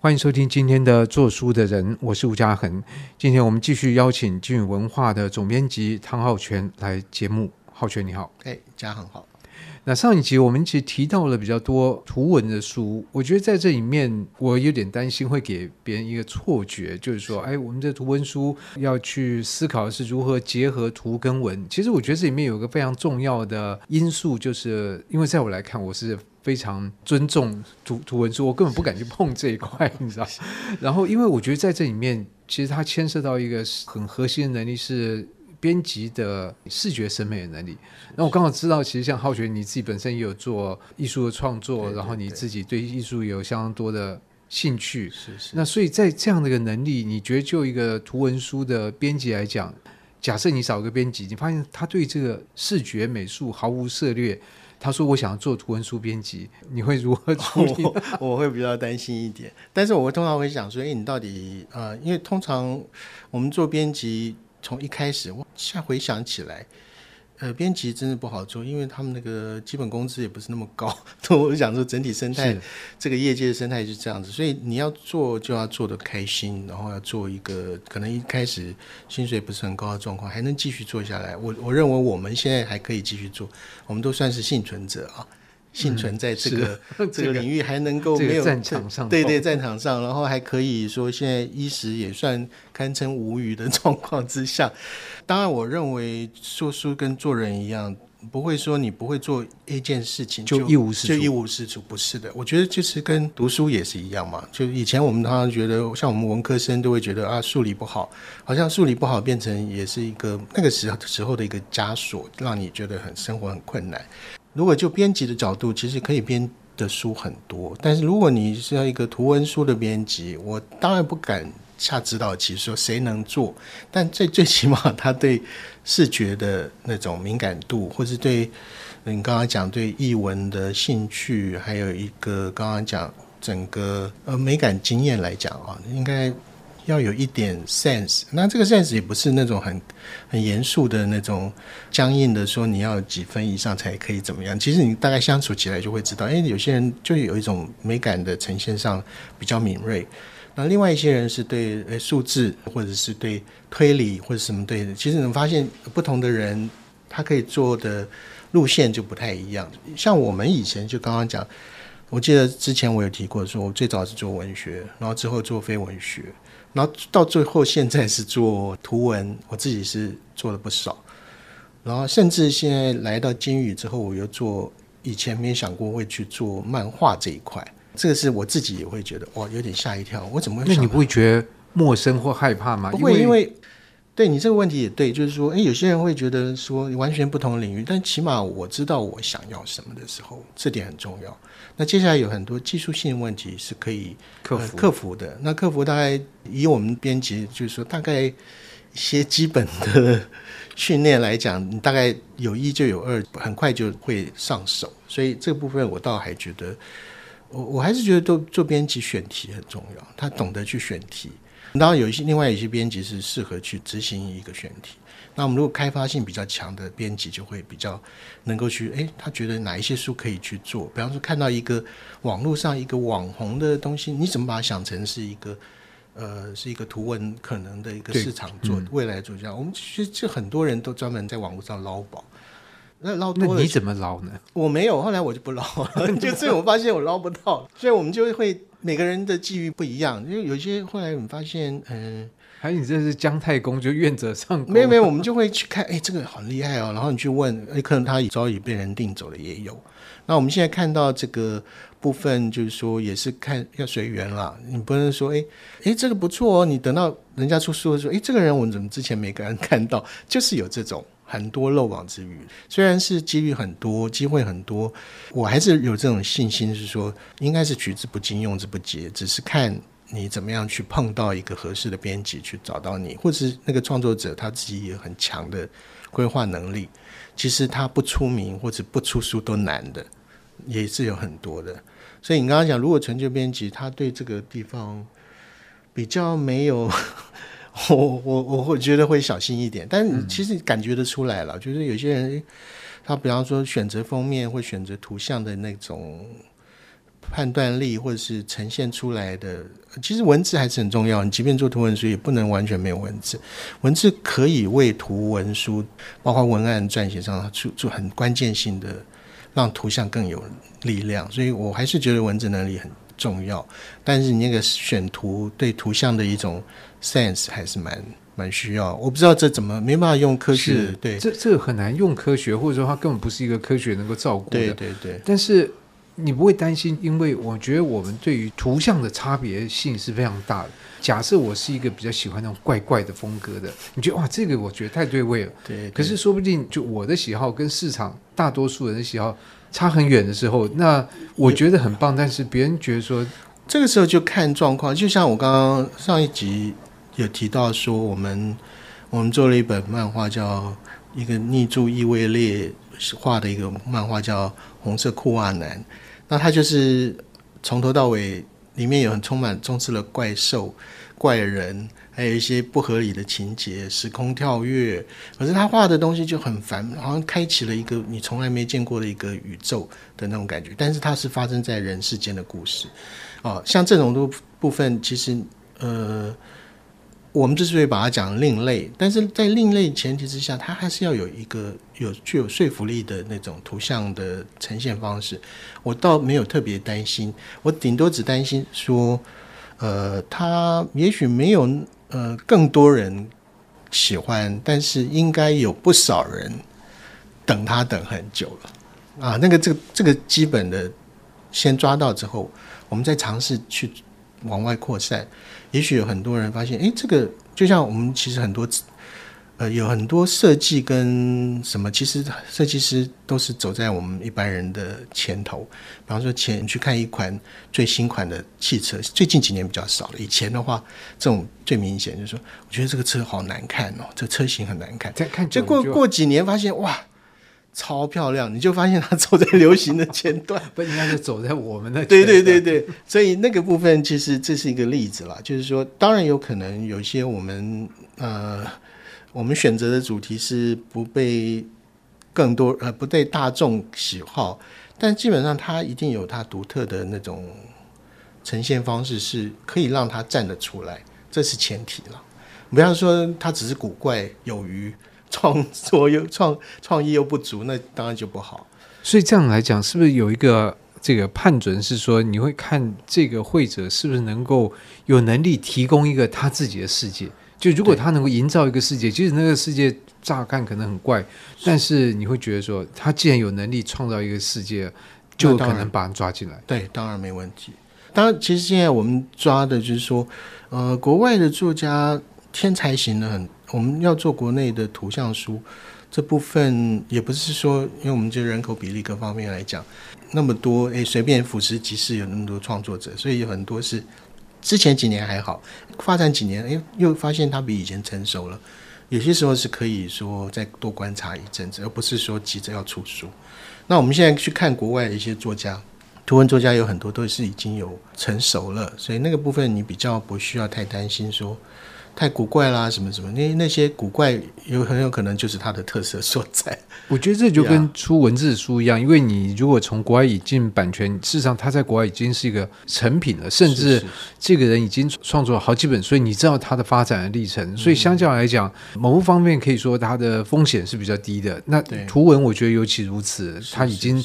欢迎收听今天的做书的人，我是吴家恒。今天我们继续邀请金宇文化的总编辑汤浩全来节目。浩全你好，哎，家恒好。那上一集我们其实提到了比较多图文的书，我觉得在这里面我有点担心会给别人一个错觉，就是说，哎，我们这图文书要去思考的是如何结合图跟文。其实我觉得这里面有一个非常重要的因素，就是因为在我来看，我是。非常尊重图图文书，我根本不敢去碰这一块，你知道。然后，因为我觉得在这里面，其实它牵涉到一个很核心的能力，是编辑的视觉审美的能力。那我刚好知道，其实像浩学你自己本身也有做艺术的创作，对对对，然后你自己对艺术有相当多的兴趣。是是。那所以在这样的一个能力，你觉得就一个图文书的编辑来讲，假设你找一个编辑，你发现他对这个视觉美术毫无涉猎。他说：“我想要做图文书编辑，你会如何 处理？”我，我会比较担心一点，但是我会通常会想说：“哎，你到底呃，因为通常我们做编辑，从一开始，我现在回想起来。”呃，编辑真的不好做，因为他们那个基本工资也不是那么高。我想说，整体生态，这个业界的生态是这样子，所以你要做就要做的开心，然后要做一个可能一开始薪水不是很高的状况，还能继续做下来。我我认为我们现在还可以继续做，我们都算是幸存者啊。幸存在这个、嗯、这个领域还能够没有、这个、战场上，对对，战场上，然后还可以说现在衣食也算堪称无余的 状况之下。当然，我认为说书跟做人一样，不会说你不会做一件事情就，就一无是处，就一无是处，不是的。我觉得就是跟读书也是一样嘛。就以前我们常常觉得，像我们文科生都会觉得啊，数理不好，好像数理不好变成也是一个那个时候时候的一个枷锁，让你觉得很生活很困难。如果就编辑的角度，其实可以编的书很多。但是如果你是要一个图文书的编辑，我当然不敢下指导棋说谁能做。但最最起码他对视觉的那种敏感度，或是对你刚刚讲对译文的兴趣，还有一个刚刚讲整个呃美感经验来讲啊，应该。要有一点 sense，那这个 sense 也不是那种很很严肃的那种僵硬的说你要几分以上才可以怎么样。其实你大概相处起来就会知道，哎，有些人就有一种美感的呈现上比较敏锐，那另外一些人是对数字或者是对推理或者什么对的。其实你发现不同的人他可以做的路线就不太一样。像我们以前就刚刚讲，我记得之前我有提过说，我最早是做文学，然后之后做非文学。然后到最后，现在是做图文，我自己是做了不少。然后甚至现在来到金宇之后，我又做以前没想过会去做漫画这一块。这个是我自己也会觉得哇，有点吓一跳。我怎么会？那你不会觉得陌生或害怕吗？不会，因为。对你这个问题也对，就是说，诶，有些人会觉得说完全不同领域，但起码我知道我想要什么的时候，这点很重要。那接下来有很多技术性问题是可以克服、呃、克服的。那克服大概以我们编辑，就是说大概一些基本的训练来讲，你大概有一就有二，很快就会上手。所以这部分我倒还觉得，我我还是觉得做做编辑选题很重要，他懂得去选题。当然有一些另外有一些编辑是适合去执行一个选题，那我们如果开发性比较强的编辑就会比较能够去，诶，他觉得哪一些书可以去做？比方说看到一个网络上一个网红的东西，你怎么把它想成是一个呃是一个图文可能的一个市场做未来做这样？我们其实就很多人都专门在网络上捞宝，那捞多了那你怎么捞呢？我没有，后来我就不捞了，就所以我发现我捞不到，所以我们就会。每个人的际遇不一样，因为有些后来我们发现，嗯、呃，还有你这是姜太公，就愿者上钩。没有没有，我们就会去看，哎，这个很厉害哦。然后你去问，哎，可能他早已被人定走了也有。那我们现在看到这个部分，就是说也是看要随缘啦。你不能说，哎哎，这个不错哦。你等到人家出书的时候，哎，这个人我们怎么之前没个人看到？就是有这种。很多漏网之鱼，虽然是几率很多，机会很多，我还是有这种信心，是说应该是取之不尽，用之不竭，只是看你怎么样去碰到一个合适的编辑，去找到你，或是那个创作者他自己也有很强的规划能力。其实他不出名或者不出书都难的，也是有很多的。所以你刚刚讲，如果成就编辑，他对这个地方比较没有。我我我会觉得会小心一点，但其实感觉得出来了，嗯、就是有些人他比方说选择封面或选择图像的那种判断力或者是呈现出来的，其实文字还是很重要。你即便做图文书，也不能完全没有文字。文字可以为图文书，包括文案撰写上，做做很关键性的，让图像更有力量。所以我还是觉得文字能力很重要。但是你那个选图对图像的一种 sense 还是蛮蛮需要。我不知道这怎么没办法用科学，对，这这个很难用科学，或者说它根本不是一个科学能够照顾的。对对对，但是。你不会担心，因为我觉得我们对于图像的差别性是非常大的。假设我是一个比较喜欢那种怪怪的风格的，你觉得哇，这个我觉得太对味了。对，对。可是说不定就我的喜好跟市场大多数人的喜好差很远的时候，那我觉得很棒，但是别人觉得说，这个时候就看状况。就像我刚刚上一集有提到说，我们我们做了一本漫画，叫一个逆柱异位列画的一个漫画，叫《红色裤袜男》。那他就是从头到尾，里面有很充满充斥了怪兽、怪人，还有一些不合理的情节、时空跳跃。可是他画的东西就很烦，好像开启了一个你从来没见过的一个宇宙的那种感觉。但是它是发生在人世间的故事，哦，像这种都部分，其实呃。我们之所以把它讲另类，但是在另类前提之下，它还是要有一个有具有说服力的那种图像的呈现方式。我倒没有特别担心，我顶多只担心说，呃，它也许没有呃更多人喜欢，但是应该有不少人等它等很久了啊。那个这个这个基本的先抓到之后，我们再尝试去往外扩散。也许有很多人发现，哎，这个就像我们其实很多，呃，有很多设计跟什么，其实设计师都是走在我们一般人的前头。比方说，前去看一款最新款的汽车，最近几年比较少了。以前的话，这种最明显就是说，我觉得这个车好难看哦，这车型很难看。再看，就过过几年发现，哇！超漂亮，你就发现他走在流行的前段，不应该是走在我们的前对对对对，所以那个部分其实这是一个例子啦，就是说，当然有可能有些我们呃，我们选择的主题是不被更多呃不被大众喜好，但基本上它一定有它独特的那种呈现方式，是可以让它站得出来，这是前提了。不要说它只是古怪有余。创作又创创意又不足，那当然就不好。所以这样来讲，是不是有一个这个判准是说，你会看这个会者是不是能够有能力提供一个他自己的世界？就如果他能够营造一个世界，其实那个世界乍看可能很怪，但是你会觉得说，他既然有能力创造一个世界，就可能把人抓进来。对，当然没问题。当然，其实现在我们抓的就是说，呃，国外的作家天才型的很。我们要做国内的图像书，这部分也不是说，因为我们这人口比例各方面来讲，那么多，诶，随便俯拾即是有那么多创作者，所以有很多是之前几年还好，发展几年，诶，又发现它比以前成熟了。有些时候是可以说再多观察一阵子，而不是说急着要出书。那我们现在去看国外的一些作家，图文作家有很多都是已经有成熟了，所以那个部分你比较不需要太担心说。太古怪啦，什么什么，那那些古怪有很有可能就是它的特色所在。我觉得这就跟出文字书一样，因为你如果从国外引进版权，事实上它在国外已经是一个成品了，甚至这个人已经创作了好几本，所以你知道它的发展的历程。所以相较来讲，某方面可以说它的风险是比较低的。那图文我觉得尤其如此，它已经。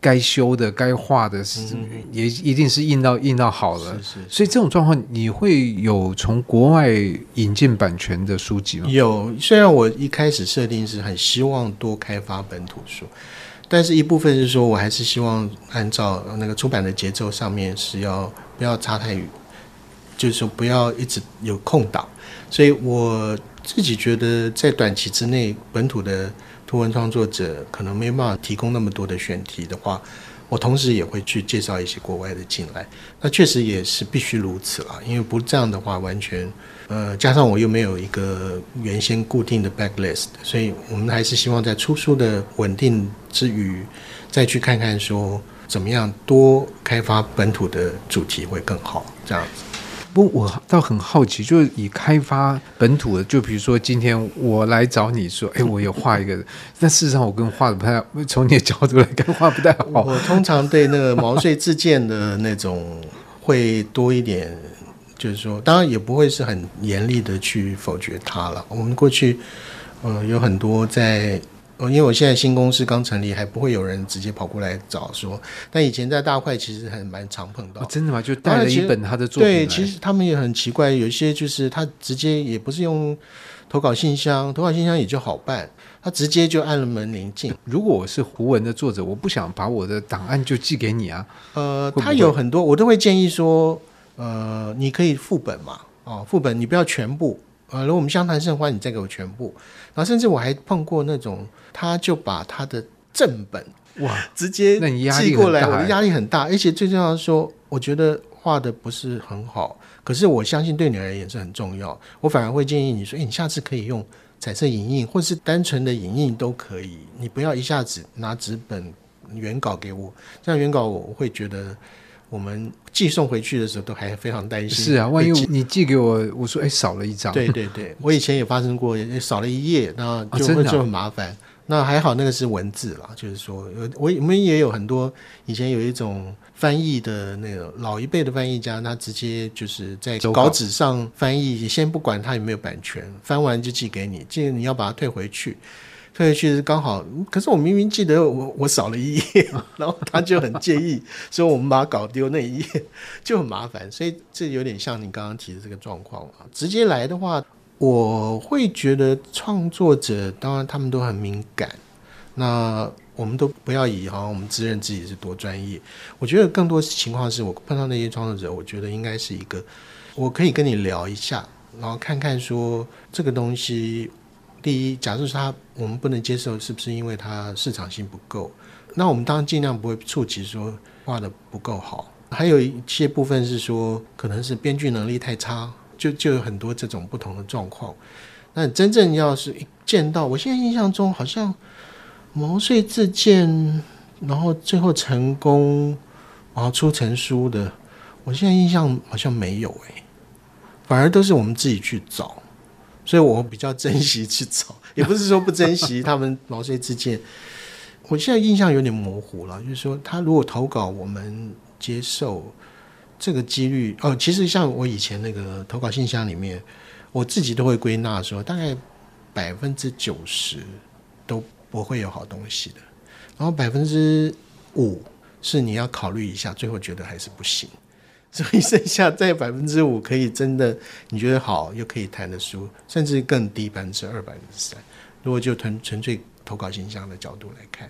该修的、该画的，是也一定是印到印到好了。是是是，所以这种状况，你会有从国外引进版权的书籍吗？有，虽然我一开始设定是很希望多开发本土书，但是一部分是说我还是希望按照那个出版的节奏上面是要不要差太远，就是说不要一直有空档。所以我自己觉得在短期之内，本土的。图文创作者可能没办法提供那么多的选题的话，我同时也会去介绍一些国外的进来。那确实也是必须如此了，因为不这样的话，完全呃，加上我又没有一个原先固定的 backlist，所以我们还是希望在出书的稳定之余，再去看看说怎么样多开发本土的主题会更好，这样子。不过我倒很好奇，就是以开发本土的，就比如说今天我来找你说，哎，我有画一个，但事实上我跟画的不太，从你的角度来看画不太好。我通常对那个毛遂自荐的那种会多一点，就是说，当然也不会是很严厉的去否决他了。我们过去，呃，有很多在。哦，因为我现在新公司刚成立，还不会有人直接跑过来找说。但以前在大块其实还蛮常碰到。哦，真的吗？就带了一本他的作品。对，其实他们也很奇怪，有一些就是他直接也不是用投稿信箱，投稿信箱也就好办，他直接就按了门铃进。如果我是胡文的作者，我不想把我的档案就寄给你啊。呃，会会他有很多，我都会建议说，呃，你可以副本嘛，哦，副本你不要全部。呃，如果我们相谈甚欢，你再给我全部。然后甚至我还碰过那种。他就把他的正本哇直接寄过来，我的压力很大，而且最重要的是说，我觉得画的不是很好，可是我相信对你而言是很重要。我反而会建议你说，诶，你下次可以用彩色影印，或是单纯的影印都可以。你不要一下子拿纸本原稿给我，这样原稿我会觉得我们寄送回去的时候都还非常担心。是啊，万一你寄给我，我说哎，少了一张。对对对，我以前也发生过，少了一页，那就会就很麻烦。那还好，那个是文字啦，就是说，我我们也有很多以前有一种翻译的那个老一辈的翻译家，他直接就是在稿纸上翻译，先不管他有没有版权，翻完就寄给你，寄你要把它退回去，退回去是刚好。可是我明明记得我我少了一页，然后他就很介意，所以我们把它搞丢那一页就很麻烦，所以这有点像你刚刚提的这个状况啊，直接来的话。我会觉得创作者当然他们都很敏感，那我们都不要以好像我们自认自己是多专业。我觉得更多情况是我碰到那些创作者，我觉得应该是一个我可以跟你聊一下，然后看看说这个东西，第一，假设是他我们不能接受，是不是因为它市场性不够？那我们当然尽量不会触及说画的不够好。还有一些部分是说可能是编剧能力太差。就就有很多这种不同的状况，那真正要是一见到，我现在印象中好像毛遂自荐，然后最后成功，然后出成书的，我现在印象好像没有哎，反而都是我们自己去找，所以我比较珍惜去找，也不是说不珍惜他们毛遂自荐，我现在印象有点模糊了，就是说他如果投稿，我们接受。这个几率哦，其实像我以前那个投稿信箱里面，我自己都会归纳说，大概百分之九十都不会有好东西的，然后百分之五是你要考虑一下，最后觉得还是不行，所以剩下在百分之五可以真的你觉得好又可以谈的书，甚至更低百分之二、百分之三。如果就纯纯粹投稿信箱的角度来看，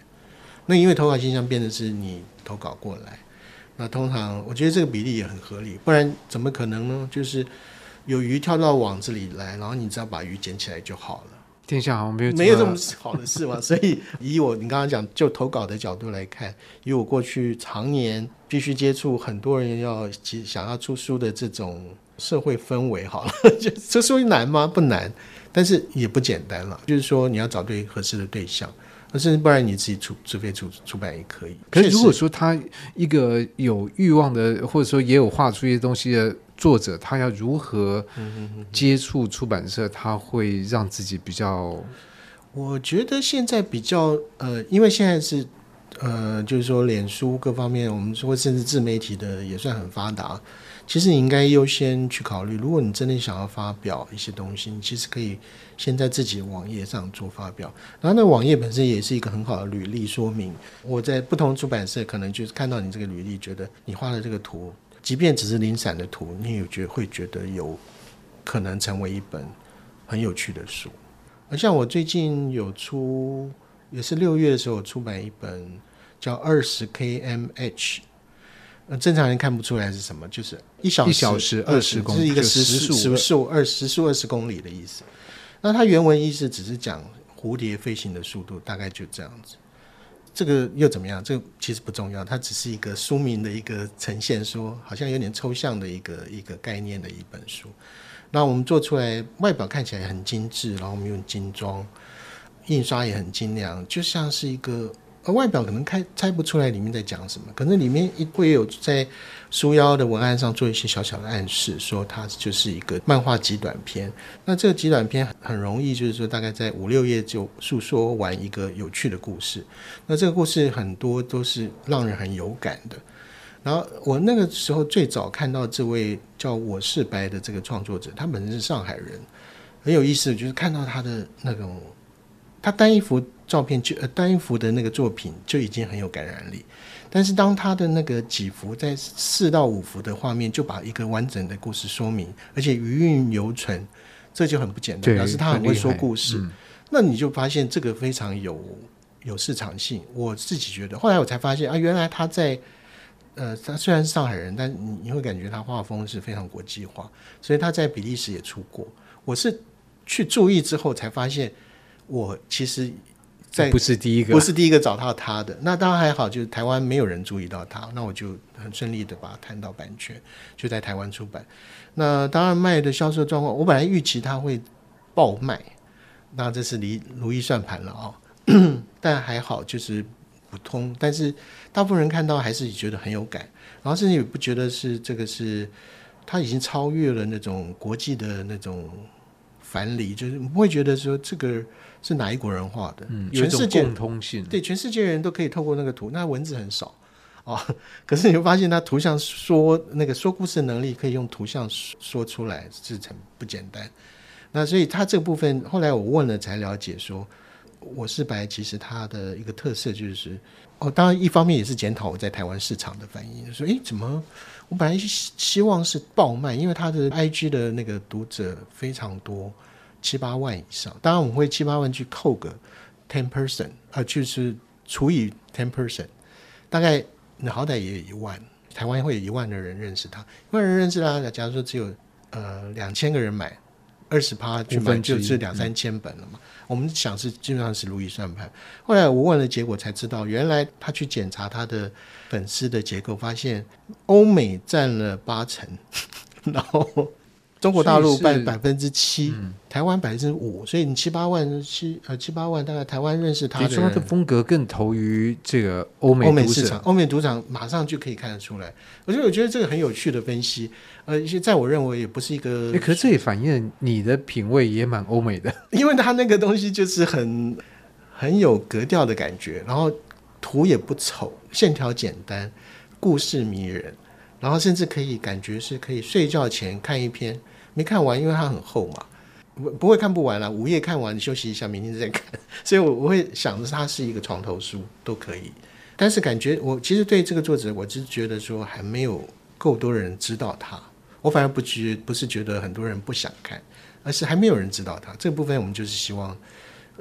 那因为投稿信箱变的是你投稿过来。那通常我觉得这个比例也很合理，不然怎么可能呢？就是有鱼跳到网子里来，然后你只要把鱼捡起来就好了。天下好像没有没有这么好的事嘛。所以以我你刚刚讲就投稿的角度来看，以我过去常年必须接触很多人要想要出书的这种社会氛围，好了，就这书难吗？不难，但是也不简单了。就是说你要找对合适的对象。可是不然你自己出，除非出出版也可以。可是如果说他一个有欲望的，或者说也有画出一些东西的作者，他要如何接触出版社，他会让自己比较？我觉得现在比较呃，因为现在是呃，就是说脸书各方面，我们说甚至自媒体的也算很发达。其实你应该优先去考虑，如果你真的想要发表一些东西，你其实可以先在自己的网页上做发表。然后那网页本身也是一个很好的履历说明。我在不同出版社可能就是看到你这个履历，觉得你画的这个图，即便只是零散的图，你也觉会觉得有可能成为一本很有趣的书。而像我最近有出，也是六月的时候出版一本叫《二十 kmh》。正常人看不出来是什么，就是一小时，一小时二十公里，是一个时速时速二时速二十公里的意思。那它原文意思只是讲蝴蝶飞行的速度，大概就这样子。这个又怎么样？这个其实不重要，它只是一个书名的一个呈现，说好像有点抽象的一个一个概念的一本书。那我们做出来外表看起来很精致，然后我们用精装印刷也很精良，就像是一个而外表可能开猜不出来里面在讲什么，可能里面会有在书腰的文案上做一些小小的暗示，说它就是一个漫画极短篇。那这个极短篇很容易，就是说大概在五六页就诉说完一个有趣的故事。那这个故事很多都是让人很有感的。然后我那个时候最早看到这位叫我是白的这个创作者，他本身是上海人，很有意思，就是看到他的那种，他单一幅照片就呃单一幅的那个作品就已经很有感染力，但是当他的那个几幅在四到五幅的画面就把一个完整的故事说明，而且余韵犹存，这就很不简单，表示他很会说故事。嗯、那你就发现这个非常有有市场性。我自己觉得，后来我才发现啊，原来他在。呃，他虽然是上海人，但你你会感觉他画风是非常国际化，所以他在比利时也出过。我是去注意之后才发现，我其实在不是第一个，不是第一个找到他的。那当然还好，就是台湾没有人注意到他，那我就很顺利的把它谈到版权，就在台湾出版。那当然卖的销售状况，我本来预期他会爆卖，那这是离如意算盘了啊、哦，但还好就是。普通，但是大部分人看到还是觉得很有感，然后甚至也不觉得是这个是，他已经超越了那种国际的那种藩篱，就是不会觉得说这个是哪一国人画的，嗯，全世界共通性，对，全世界人都可以透过那个图，那文字很少啊、哦，可是你会发现他图像说那个说故事的能力可以用图像说，出来，是很不简单。那所以他这个部分后来我问了才了解说。我是白，其实它的一个特色就是，哦，当然一方面也是检讨我在台湾市场的反应，说，诶，怎么我本来希希望是爆卖，因为他的 IG 的那个读者非常多，七八万以上，当然我们会七八万去扣个 ten percent，啊，就是除以 ten percent，大概你好歹也有一万，台湾会有一万的人认识他，一万人认识他，假如说只有呃两千个人买。二十趴去买就是两三千本了嘛。嗯、我们想是基本上是如意算盘。后来我问了结果才知道，原来他去检查他的粉丝的结构，发现欧美占了八成，然后。中国大陆占百分之七，台湾百分之五，所以你七八万七呃七八万，大概台湾认识他的说，他的风格更投于这个欧美欧美市场，欧美赌场马上就可以看得出来。而且我觉得这个很有趣的分析，呃，在我认为也不是一个，可是这也反映你的品味也蛮欧美的，因为他那个东西就是很很有格调的感觉，然后图也不丑，线条简单，故事迷人，然后甚至可以感觉是可以睡觉前看一篇。没看完，因为它很厚嘛，不不会看不完了。午夜看完，休息一下，明天再看。所以我我会想着它是一个床头书都可以。但是感觉我其实对这个作者，我只是觉得说还没有够多人知道他。我反而不觉不是觉得很多人不想看，而是还没有人知道他。这个部分我们就是希望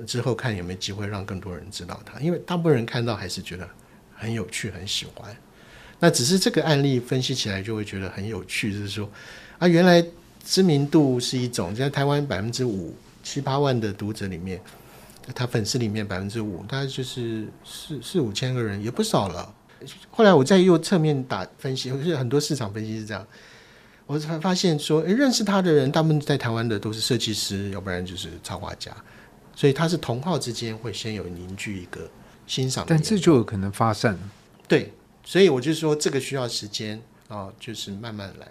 之后看有没有机会让更多人知道他，因为大部分人看到还是觉得很有趣，很喜欢。那只是这个案例分析起来就会觉得很有趣，就是说啊，原来。知名度是一种，在台湾百分之五七八万的读者里面，他粉丝里面百分之五，大概就是四四五千个人，也不少了。后来我在又侧面打分析，就是很多市场分析是这样，我才发现说，诶，认识他的人大部分在台湾的都是设计师，要不然就是插画家，所以他是同号之间会先有凝聚一个欣赏，但这就有可能发散。对，所以我就说这个需要时间啊，就是慢慢来。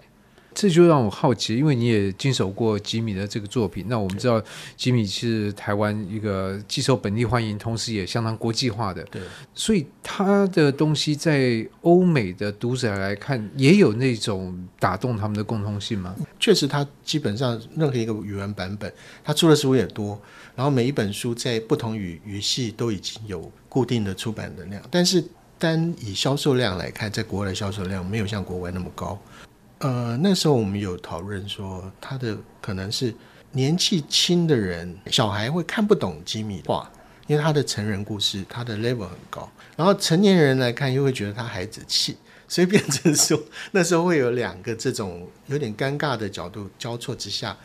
这就让我好奇，因为你也经手过吉米的这个作品。那我们知道，吉米是台湾一个既受本地欢迎，同时也相当国际化的。对，所以他的东西在欧美的读者来看，也有那种打动他们的共通性吗？确实，他基本上任何一个语文版本，他出的书也多，然后每一本书在不同语语系都已经有固定的出版的量。但是单以销售量来看，在国外的销售量没有像国外那么高。呃，那时候我们有讨论说，他的可能是年纪轻的人，小孩会看不懂吉米话，因为他的成人故事，他的 level 很高。然后成年人来看，又会觉得他孩子气，所以变成说，那时候会有两个这种有点尴尬的角度交错之下，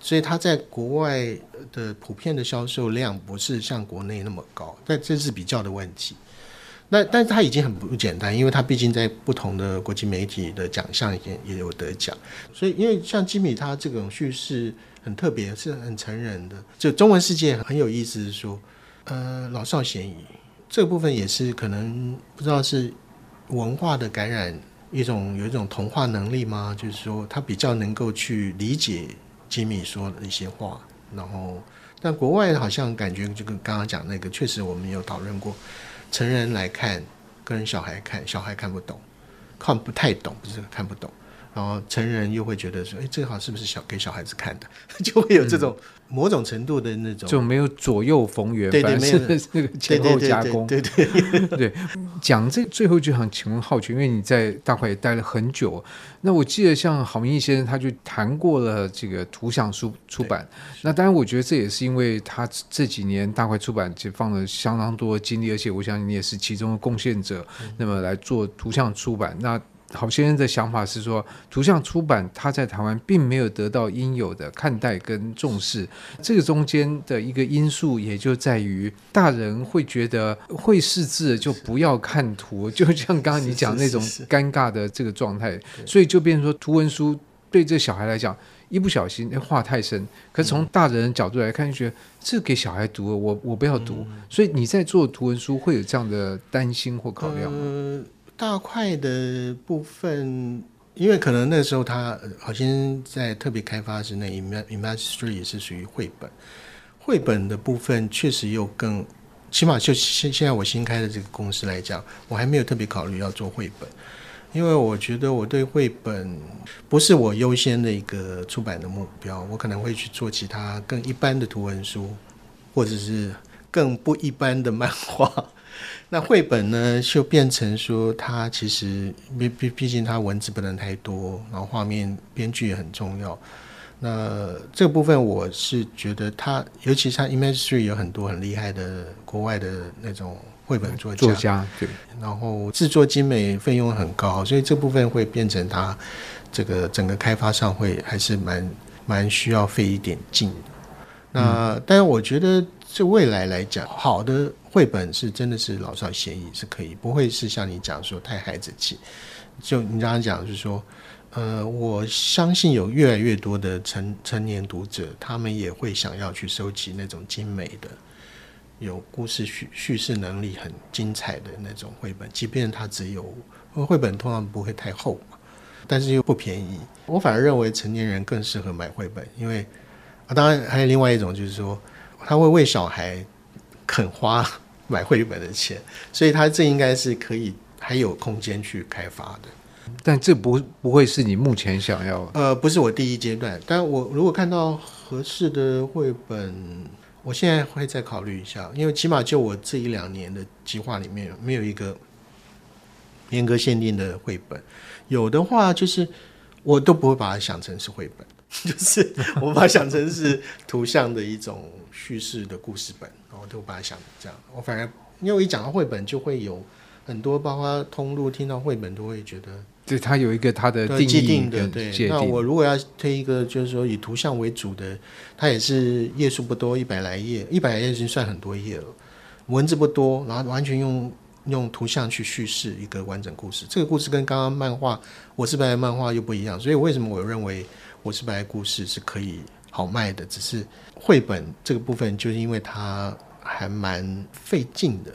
所以他在国外的普遍的销售量不是像国内那么高，但这是比较的问题。那但是他已经很不简单，因为他毕竟在不同的国际媒体的奖项也也有得奖，所以因为像吉米他这种叙事很特别，是很成人的。就中文世界很有意思，说，呃，老少咸宜，这个部分也是可能不知道是文化的感染，一种有一种同化能力吗？就是说他比较能够去理解吉米说的一些话，然后但国外好像感觉就跟刚刚讲那个，确实我们有讨论过，成人来看跟小孩看，小孩看不懂，看不太懂，不是看不懂。然后成人又会觉得说，哎，这个好像是不是小给小孩子看的？就会有这种某种程度的那种，就没有左右逢源，对对，反正 是那个前后加工，对对 对。讲这最后就想请问浩全，因为你在大块也待了很久，那我记得像郝明义先生他就谈过了这个图像书出版，那当然我觉得这也是因为他这几年大块出版就放了相当多精力，而且我相信你也是其中的贡献者，嗯、那么来做图像出版。那。郝先生的想法是说，图像出版它在台湾并没有得到应有的看待跟重视，这个中间的一个因素也就在于大人会觉得会识字就不要看图，就像刚刚你讲那种尴尬的这个状态，所以就变成说图文书对这小孩来讲，一不小心那画太深，可是从大人的角度来看，就觉得这给小孩读了，我我不要读，所以你在做图文书会有这样的担心或考量吗？大块的部分，因为可能那时候他好像在特别开发是那 Imagery 也是属于绘本，绘本的部分确实又更，起码就现现在我新开的这个公司来讲，我还没有特别考虑要做绘本，因为我觉得我对绘本不是我优先的一个出版的目标，我可能会去做其他更一般的图文书，或者是更不一般的漫画。那绘本呢，就变成说，它其实毕毕毕竟它文字不能太多，然后画面编剧也很重要。那这个部分我是觉得它，尤其是它 Imagery 有很多很厉害的国外的那种绘本作家，作家对，然后制作精美，费用很高，所以这部分会变成它这个整个开发上会还是蛮蛮需要费一点劲的。那、嗯、但是我觉得，就未来来讲，好的。绘本是真的是老少咸宜，是可以，不会是像你讲说太孩子气。就你刚刚讲，就是说，呃，我相信有越来越多的成成年读者，他们也会想要去收集那种精美的、有故事叙叙事能力很精彩的那种绘本，即便它只有绘本，通常不会太厚嘛，但是又不便宜。我反而认为成年人更适合买绘本，因为啊，当然还有另外一种，就是说，他会为小孩。肯花买绘本的钱，所以他这应该是可以还有空间去开发的。但这不不会是你目前想要？呃，不是我第一阶段。但我如果看到合适的绘本，我现在会再考虑一下。因为起码就我这一两年的计划里面，没有一个严格限定的绘本。有的话，就是我都不会把它想成是绘本，就是我把它想成是图像的一种叙事的故事本。我都把它想这样，我反而因为我一讲到绘本，就会有很多包括通路听到绘本都会觉得，对它有一个它的定既定的对。那我如果要推一个，就是说以图像为主的，它也是页数不多，一百来页，一百来页已经算很多页了，文字不多，然后完全用用图像去叙事一个完整故事。这个故事跟刚刚漫画《我是白》漫画又不一样，所以为什么我认为《我是白》故事是可以好卖的？只是绘本这个部分，就是因为它。还蛮费劲的，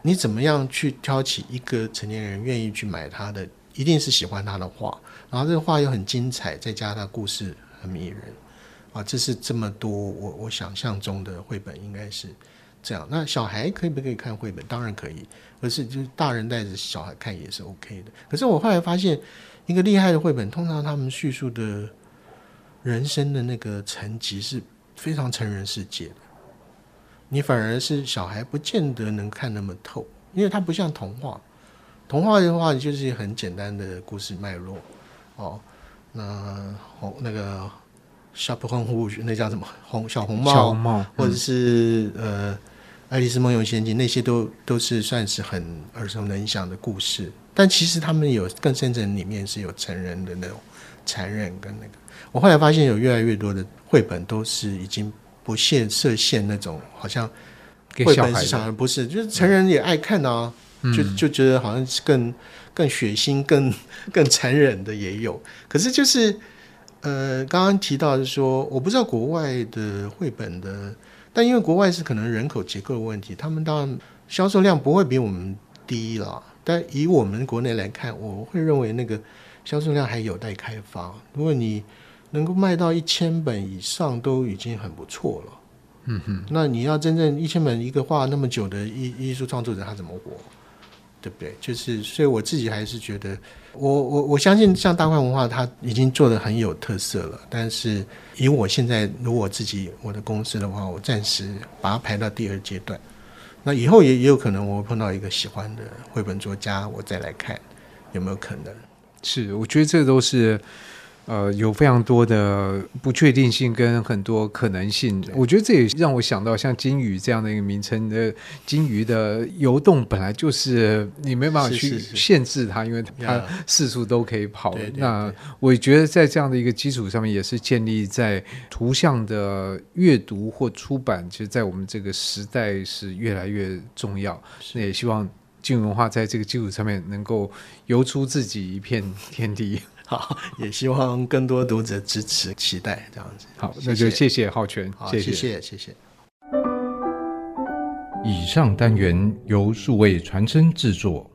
你怎么样去挑起一个成年人愿意去买他的？一定是喜欢他的画，然后这个画又很精彩，再加上故事很迷人啊！这是这么多我我想象中的绘本应该是这样。那小孩可以不可以看绘本？当然可以，可是就是大人带着小孩看也是 OK 的。可是我后来发现，一个厉害的绘本，通常他们叙述的人生的那个层级是非常成人世界的。你反而是小孩，不见得能看那么透，因为它不像童话。童话的话，就是很简单的故事脉络。哦，那红那个小红红那叫什么红小红帽，或者是、嗯、呃《爱丽丝梦游仙境》，那些都都是算是很耳熟能详的故事。但其实他们有更深层里面是有成人的那种残忍跟那个。我后来发现有越来越多的绘本都是已经。不限设限那种，好像绘本市场不是，就是成人也爱看啊，嗯、就就觉得好像是更更血腥、更更残忍的也有。可是就是呃，刚刚提到的是说，我不知道国外的绘本的，但因为国外是可能人口结构的问题，他们当然销售量不会比我们低了。但以我们国内来看，我会认为那个销售量还有待开发。如果你能够卖到一千本以上，都已经很不错了。嗯哼，那你要真正一千本一个画那么久的艺艺术创作者，他怎么活？对不对？就是，所以我自己还是觉得，我我我相信，像大块文化，它已经做得很有特色了。但是，以我现在如果我自己我的公司的话，我暂时把它排到第二阶段。那以后也也有可能，我会碰到一个喜欢的绘本作家，我再来看有没有可能。是，我觉得这都是。呃，有非常多的不确定性跟很多可能性。我觉得这也让我想到像金鱼这样的一个名称的金鱼的游动，本来就是你没办法去限制它，因为它四处都可以跑。对对对，那我觉得在这样的一个基础上面，也是建立在图像的阅读或出版，其实，在我们这个时代是越来越重要。那也希望金文化在这个基础上面能够游出自己一片天地。好，也希望更多读者支持、期待这样子。好，那就谢谢浩全，谢谢，谢谢，谢谢。以上单元由数位传声制作。